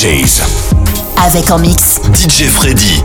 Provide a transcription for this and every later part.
DJs. Avec en mix DJ Freddy.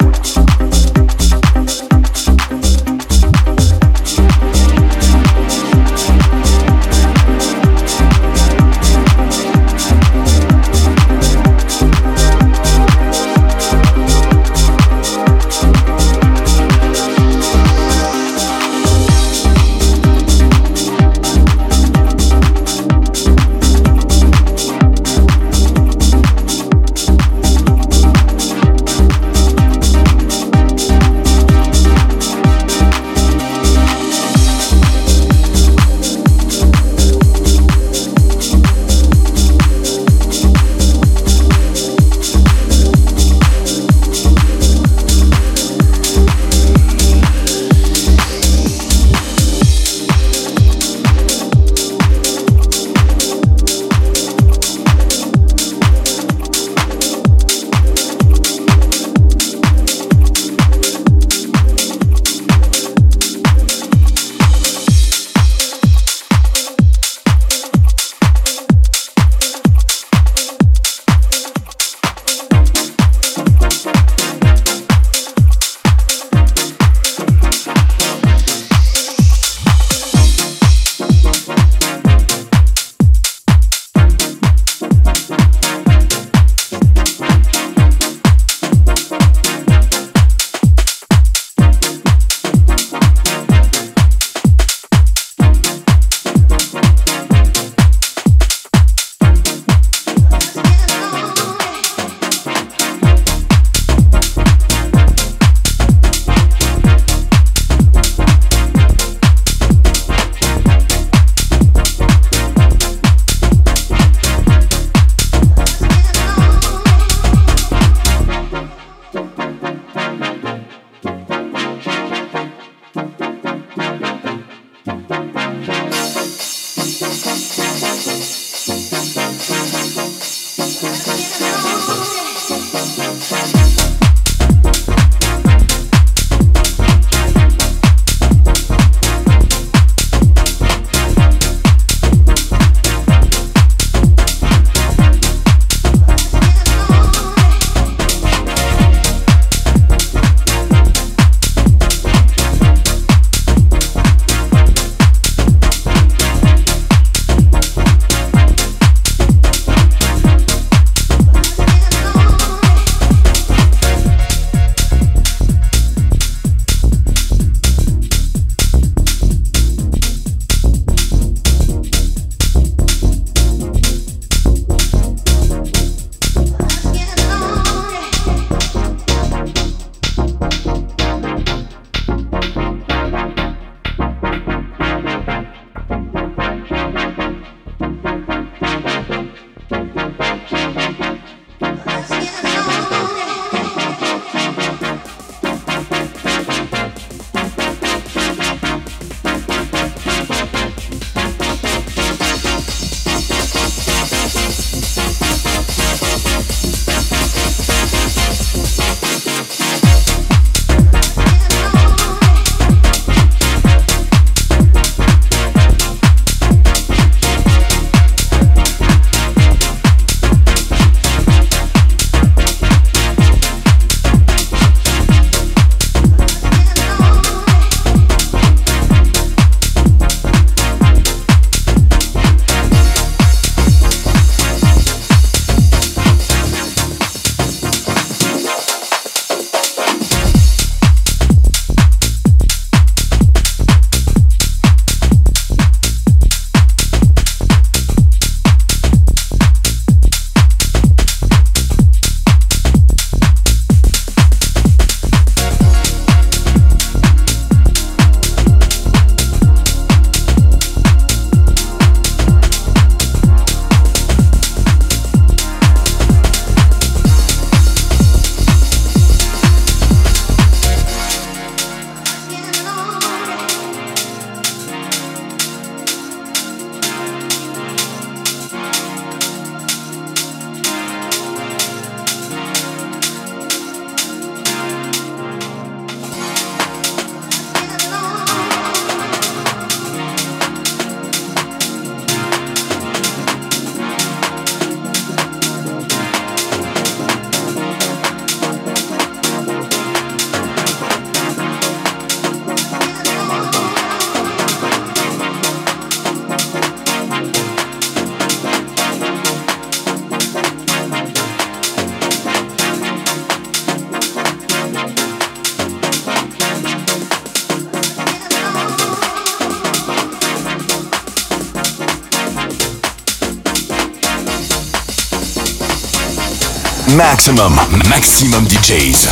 Maximum, maximum DJs.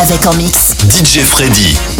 Avec en mix DJ Freddy.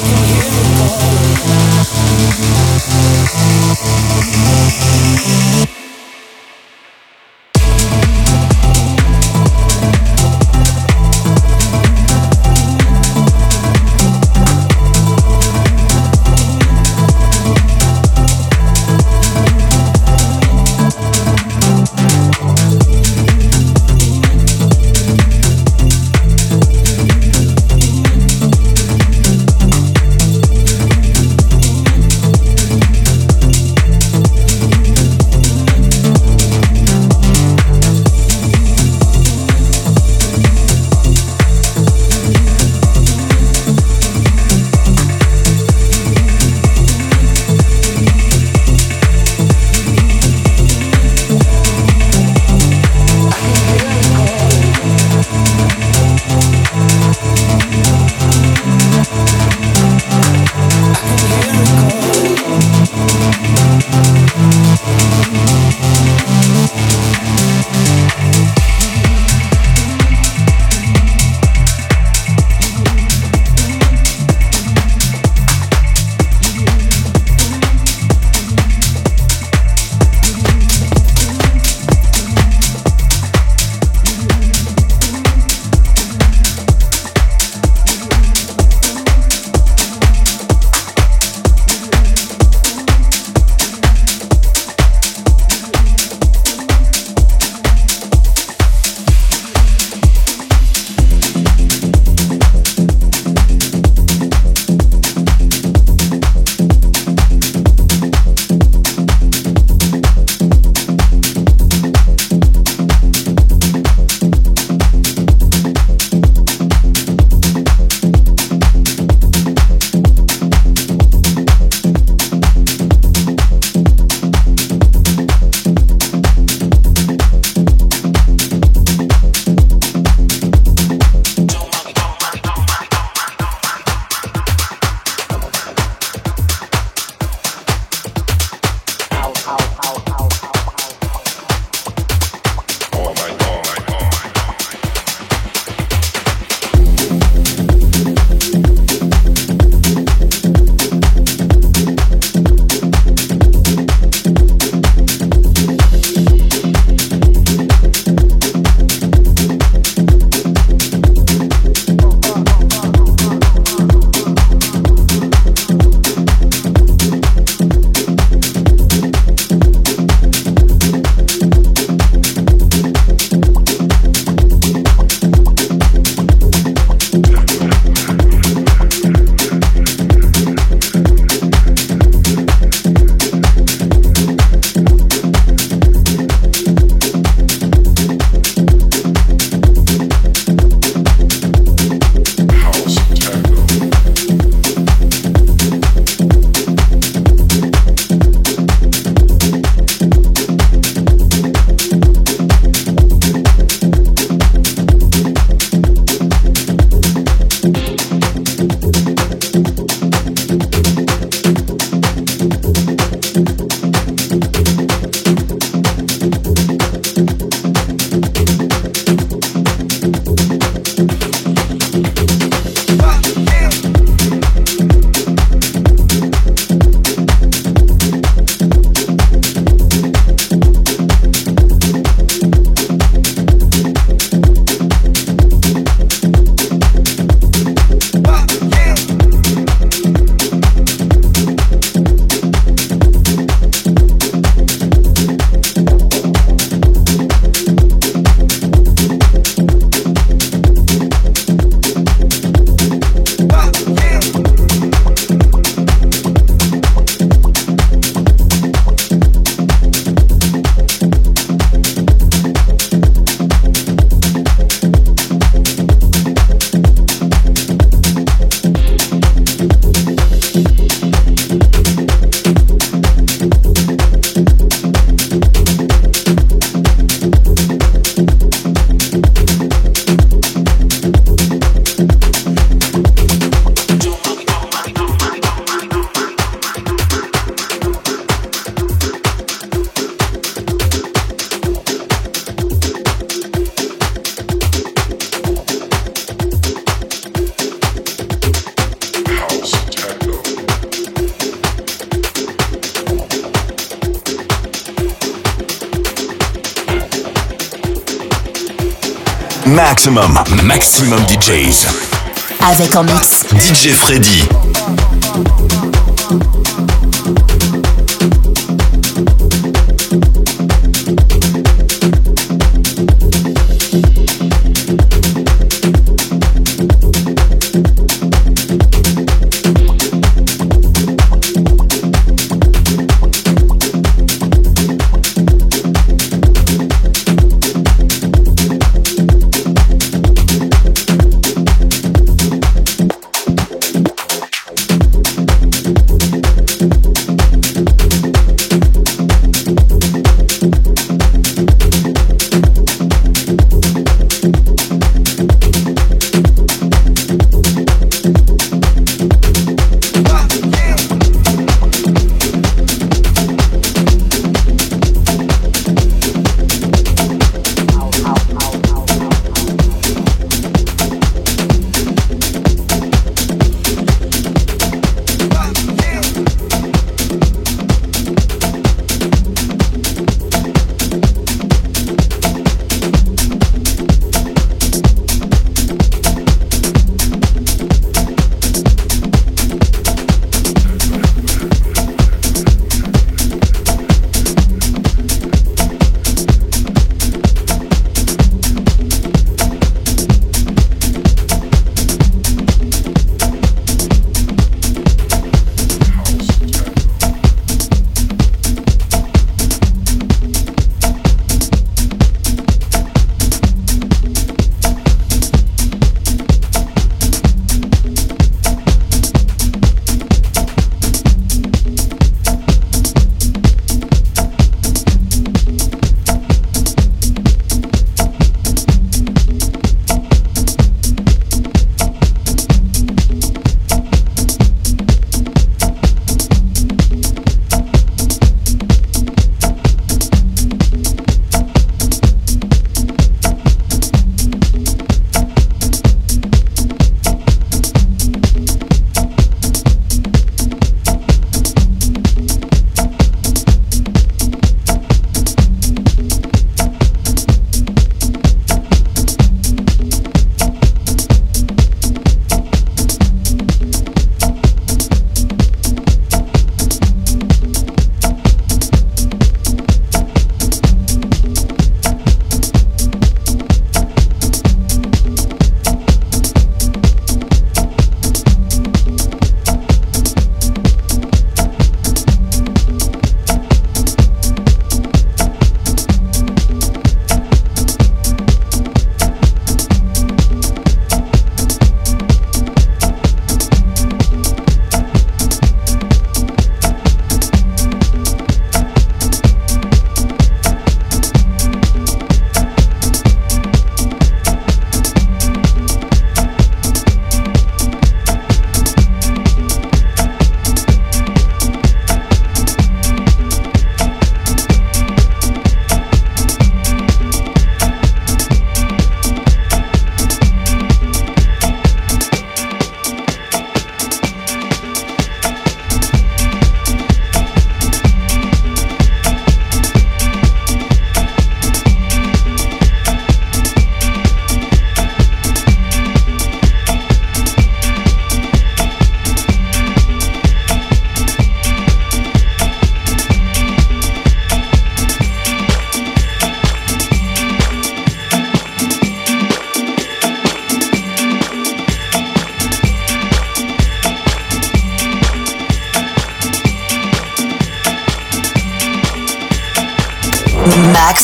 to you. Maximum, maximum DJs. Avec en mix DJ Freddy.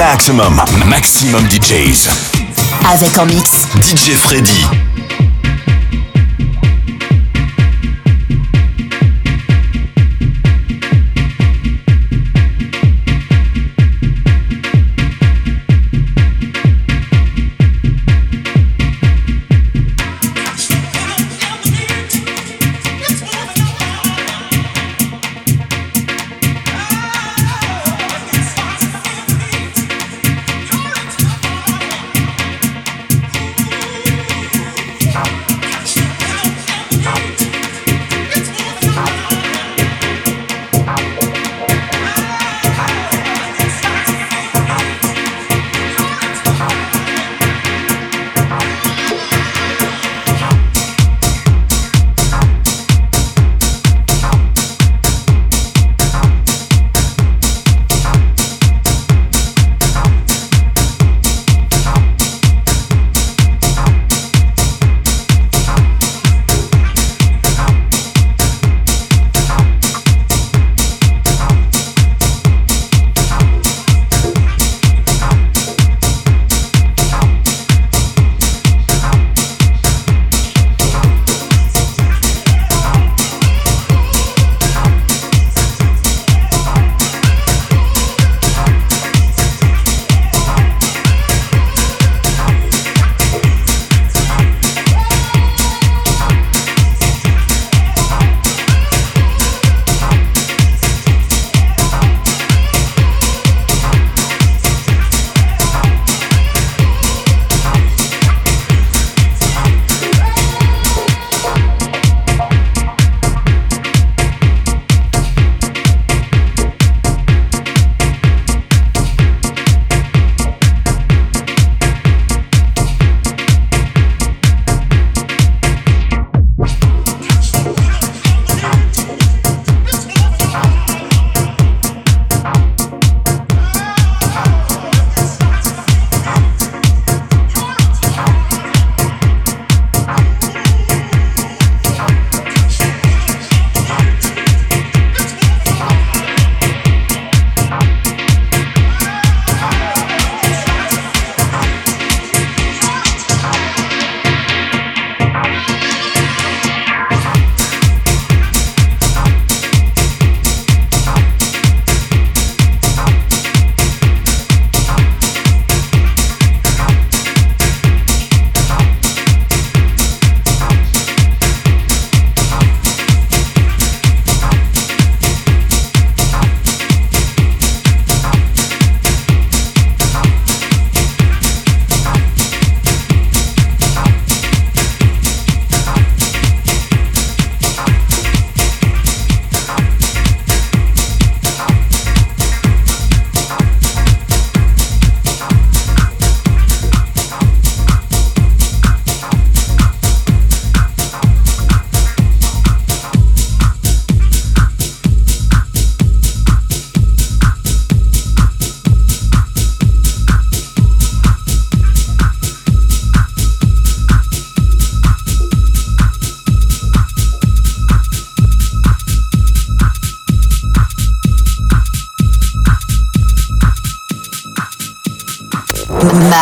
Maximum, maximum DJs. Avec en mix DJ Freddy.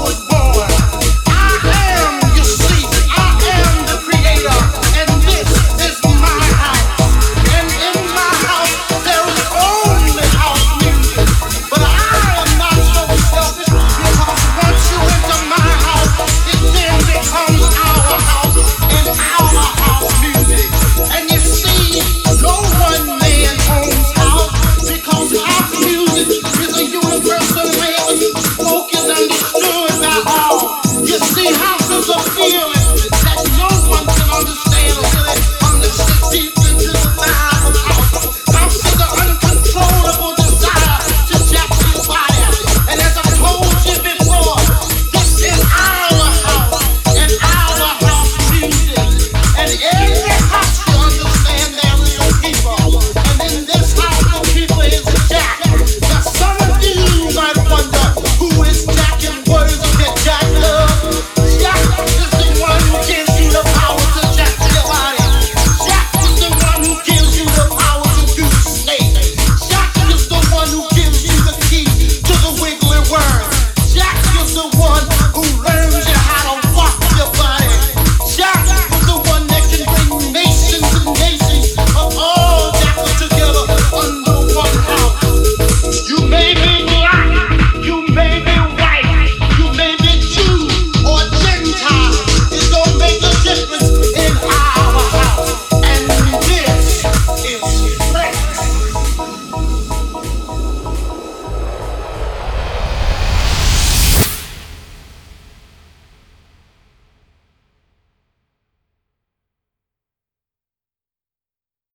good